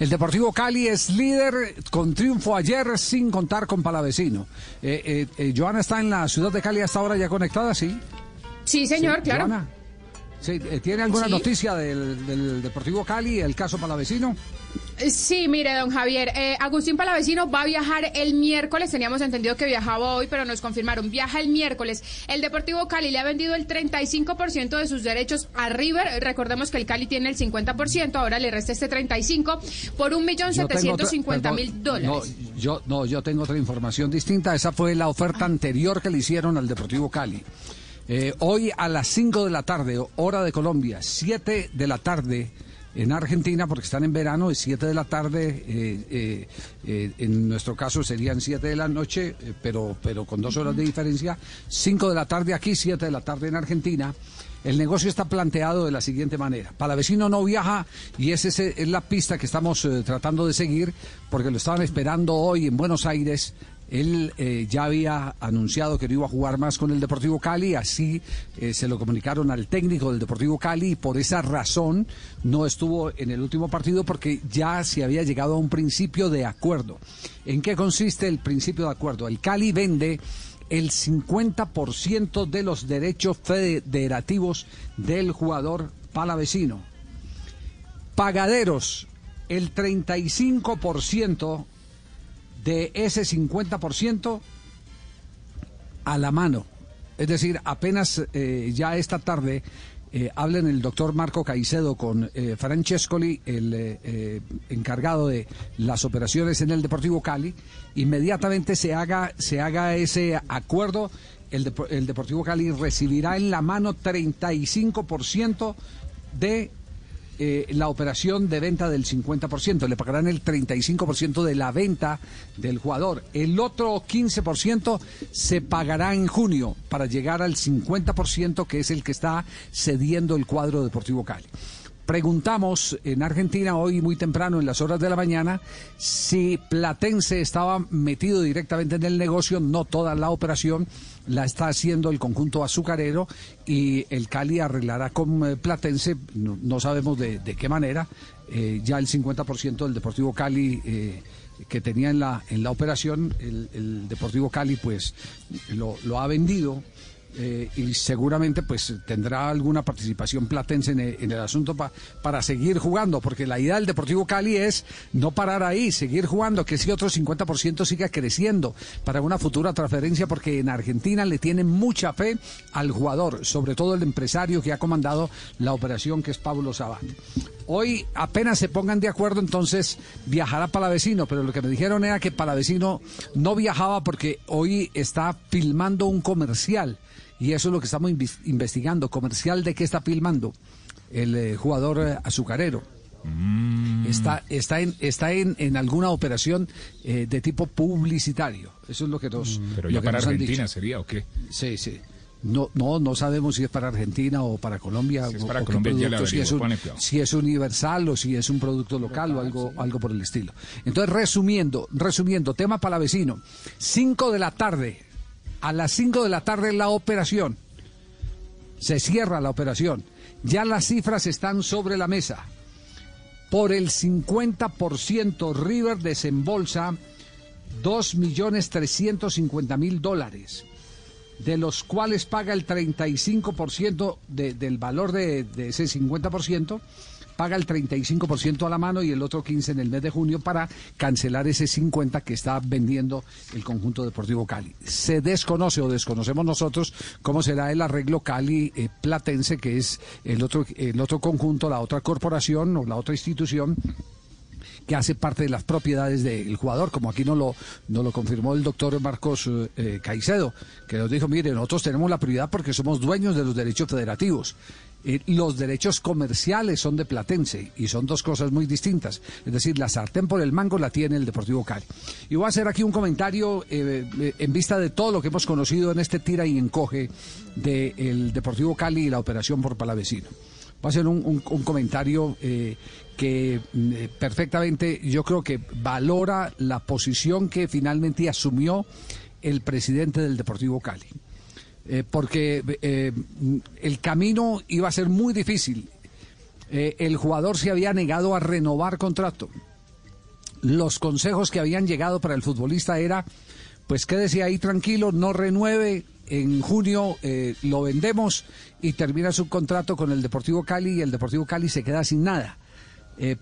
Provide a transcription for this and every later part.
El Deportivo Cali es líder con triunfo ayer sin contar con Palavecino. Eh, eh, eh, Joana está en la ciudad de Cali hasta ahora ya conectada, ¿sí? Sí, señor, claro. Joana, sí, eh, ¿Tiene alguna Sí. noticia del, del Deportivo Cali, el caso Palavecino? Sí, mire, don Javier, eh, Agustín Palavecino va a viajar el miércoles, teníamos entendido que viajaba hoy, pero nos confirmaron, viaja el miércoles. El Deportivo Cali le ha vendido el 35% de sus derechos a River, recordemos que el Cali tiene el 50%, ahora le resta este 35 por un millón Yo tengo otra- setecientos cincuenta perdón, mil dólares. No yo, no, yo tengo otra información distinta. Esa fue la oferta anterior que le hicieron al Deportivo Cali. Eh, hoy a las 5 de la tarde, hora de Colombia, 7 de la tarde en Argentina, porque están en verano, es 7 de la tarde, eh, eh, eh, en nuestro caso serían 7 de la noche, pero, pero con dos horas de diferencia, 5 de la tarde aquí, 7 de la tarde en Argentina. El negocio está planteado de la siguiente manera. Palavecino no viaja y esa es, la pista que estamos tratando de seguir porque lo estaban esperando hoy en Buenos Aires. Él eh, ya había anunciado que no iba a jugar más con el Deportivo Cali, así eh, se lo comunicaron al técnico del Deportivo Cali y por esa razón no estuvo en el último partido porque ya se había llegado a un principio de acuerdo. ¿En qué consiste el principio de acuerdo? El Cali vende el 50% de los derechos federativos del jugador palavecino. Pagaderos, el 35% de ese 50% a la mano. Es decir, apenas eh, ya esta tarde eh, hablen el doctor Marco Caicedo con eh, Francescoli, el encargado de las operaciones en el Deportivo Cali, inmediatamente se haga, se haga ese acuerdo, el, el Deportivo Cali recibirá en la mano 35% de eh, la operación de venta del 50%, le pagarán el 35% de la venta del jugador. El otro 15% se pagará en junio para llegar al 50% que es el que está cediendo el cuadro Deportivo Cali. Preguntamos en Argentina hoy muy temprano en las horas de la mañana si Platense estaba metido directamente en el negocio, no toda la operación la está haciendo el conjunto azucarero y el Cali arreglará con eh, Platense, no, sabemos de, qué manera, eh, ya el 50% del Deportivo Cali eh, que tenía en la, en la operación, el, Deportivo Cali pues lo ha vendido. Eh, y seguramente pues tendrá alguna participación platense en el, en el asunto pa- para seguir jugando, porque la idea del Deportivo Cali es no parar ahí, seguir jugando, que ese otro 50% siga creciendo para una futura transferencia, porque en Argentina le tienen mucha fe al jugador, sobre todo el empresario que ha comandado la operación, que es Pablo Sabat. Hoy apenas se pongan de acuerdo, entonces viajará Palavecino, pero lo que me dijeron era que Palavecino no viajaba porque hoy está filmando un comercial y eso es lo que estamos investigando. ¿Comercial de qué está filmando? El eh, jugador eh, azucarero. Está, está, en, está en, en alguna operación eh, de tipo publicitario. Eso es lo que nos, Pero lo ya para Argentina dicho. sería o qué? Sí, sí. No, no, no sabemos si es para Argentina o para Colombia. Si es para o Colombia, ya producto, si, es un- si es universal o si es un producto local o algo, algo por el estilo. Entonces, resumiendo, resumiendo, tema palavecino. 5 de la tarde, a las 5 de la tarde la operación. Se cierra la operación. Ya las cifras están sobre la mesa. Por el 50% River desembolsa 2.350.000 dólares de los cuales paga el 35% de- del valor de, ese 50%, paga el 35% a la mano y el otro 15% en el mes de junio para cancelar ese 50% que está vendiendo el conjunto deportivo Cali. Se desconoce o desconocemos nosotros cómo será el arreglo Cali eh, Platense, que es el otro, el otro conjunto, la otra corporación o la otra institución que hace parte de las propiedades del jugador, como aquí nos lo, nos lo confirmó el doctor Marcos eh, Caicedo, que nos dijo, mire, nosotros tenemos la prioridad porque somos dueños de los derechos federativos. Eh, los derechos comerciales son de Platense y son dos cosas muy distintas. Es decir, la sartén por el mango la tiene el Deportivo Cali. Y voy a hacer aquí un comentario eh, eh, en vista de todo lo que hemos conocido en este tira y encoge del Deportivo Cali y la operación por Palavecino. Voy a hacer un, comentario que perfectamente yo creo que valora la posición que finalmente asumió el presidente del Deportivo Cali. Eh, porque eh, el camino iba a ser muy difícil. Eh, el jugador se había negado a renovar contrato. Los consejos que habían llegado para el futbolista era, pues quédese ahí tranquilo, no renueve, en junio lo vendemos y termina su contrato con el Deportivo Cali y el Deportivo Cali se queda sin nada.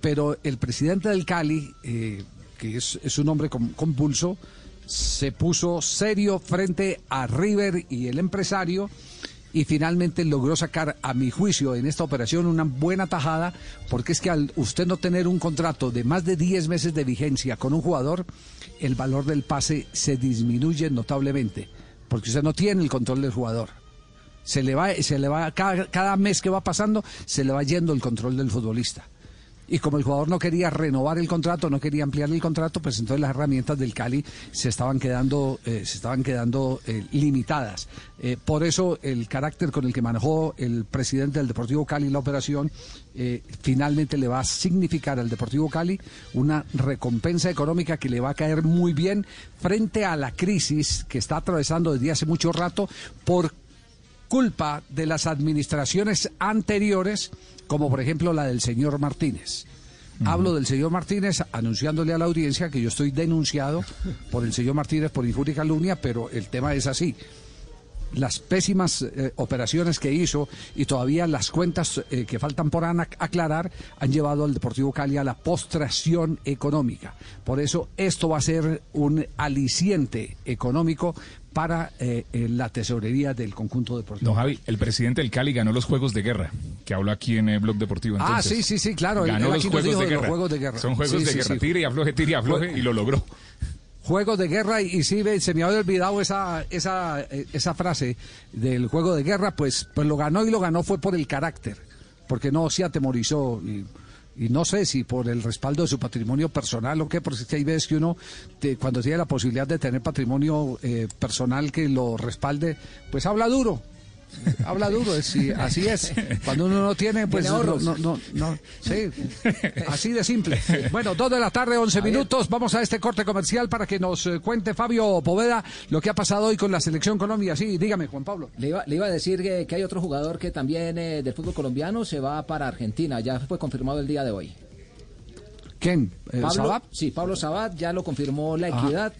pero el presidente del Cali, que es, un hombre con, con pulso, se puso serio frente a River y el empresario y finalmente logró sacar, a mi juicio, en esta operación una buena tajada, porque es que al usted no tener un contrato de más de 10 meses de vigencia con un jugador, el valor del pase se disminuye notablemente, porque usted no tiene el control del jugador. Se le va, se le va, cada, cada mes que va pasando, se le va yendo el control del futbolista y como el jugador no quería renovar el contrato, no quería ampliar el contrato, pues entonces las herramientas del Cali se estaban quedando, eh, se estaban quedando eh, limitadas. Eh, por eso el carácter con el que manejó el presidente del Deportivo Cali la operación finalmente le va a significar al Deportivo Cali una recompensa económica que le va a caer muy bien frente a la crisis que está atravesando desde hace mucho rato por culpa de las administraciones anteriores, como por ejemplo la del señor Martínez. Hablo del señor Martínez anunciándole a la audiencia que yo estoy denunciado por el señor Martínez por injuria y calumnia, pero el tema es así las pésimas eh, operaciones que hizo y todavía las cuentas eh, que faltan por aclarar han llevado al Deportivo Cali a la postración económica. Por eso esto va a ser un aliciente económico para eh, la tesorería del conjunto deportivo. Don Javi, el presidente del Cali ganó los Juegos de Guerra, que habló aquí en el Blog Deportivo. ah, sí, sí, sí, claro. Ganó los, juegos de, guerra. Son Juegos de Guerra. Tire y afloje, tire y afloje, y lo logró juegos de guerra y, si se me había olvidado esa, esa, esa frase del juego de guerra, pues, pues lo ganó y lo ganó fue por el carácter, porque no se atemorizó y, no sé si por el respaldo de su patrimonio personal o qué, porque hay veces que uno, cuando tiene la posibilidad de tener patrimonio eh, personal que lo respalde, pues habla duro, habla duro, así es. Cuando uno no tiene, pues no, no, no, sí, así de simple. Bueno, dos de la tarde, once minutos, vamos a este corte comercial para que nos eh, cuente Fabio Poveda lo que ha pasado hoy con la selección Colombia. Sí, dígame, Juan Pablo. Le iba, le iba a decir que, hay otro jugador que también eh, del fútbol colombiano se va para Argentina, ya fue confirmado el día de hoy. ¿Quién? Eh, Pablo, Sí, Pablo Sabat ya lo confirmó la equidad.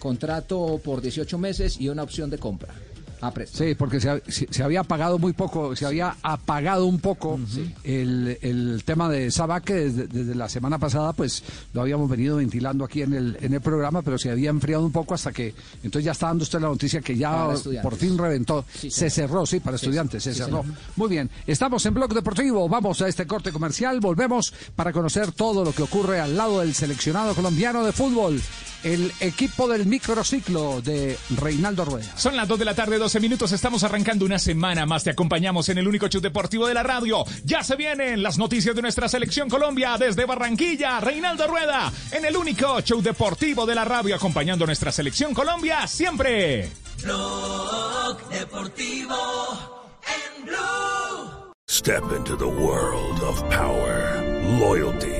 contrato por 18 meses y una opción de compra. Ah, sí, porque se, había pagado muy poco, se había apagado un poco el, tema de Sabac, que desde, la semana pasada pues lo habíamos venido ventilando aquí en el, en el programa, pero se había enfriado un poco hasta que, entonces ya está dando usted la noticia que ya por fin reventó, se cerró, sí, para estudiantes, se cerró. Muy bien, estamos en Blog Deportivo, vamos a este corte comercial, volvemos para conocer todo lo que ocurre al lado del seleccionado colombiano de fútbol el equipo del microciclo de Reinaldo Rueda. Son las 2 de la tarde, 12 minutos. Estamos arrancando una semana más. Te acompañamos en el único show deportivo de la radio. Ya se vienen las noticias de nuestra selección Colombia desde Barranquilla. Reinaldo Rueda en el único show deportivo de la radio, acompañando a nuestra selección Colombia siempre. deportivo en Blue. Step into the world of power, loyalty.